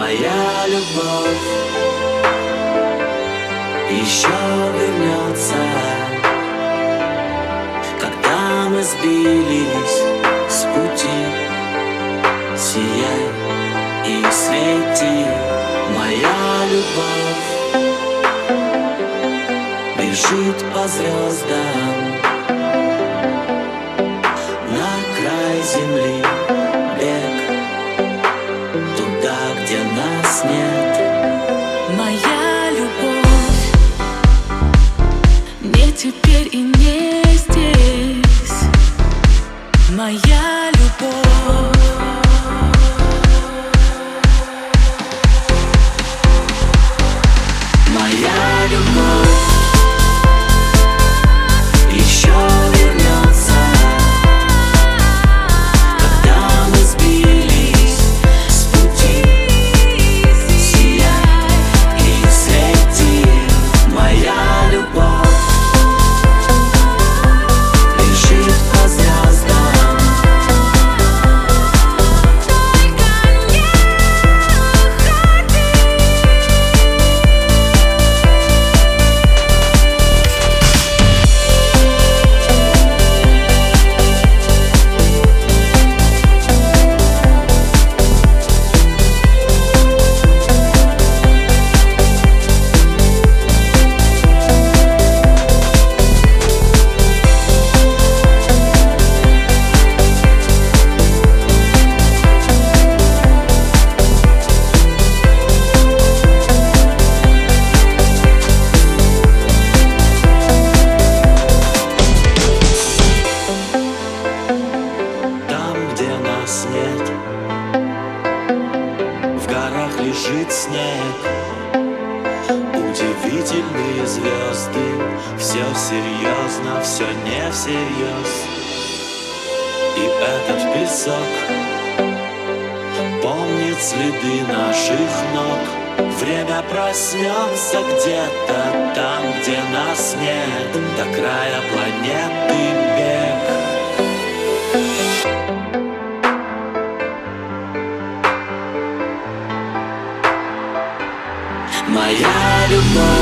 Моя любовь. Еще вернется Когда мы сбились с пути. Сияй и свети Моя любовь. Бежит по звездам На край земли Моя любовь. Моя любовь нет, в горах лежит снег. Удивительные звезды, все серьезно, все не всерьез. И этот песок помнит следы наших ног. Время проснется где-то там, где нас нет, до края планеты бег. моя любовь.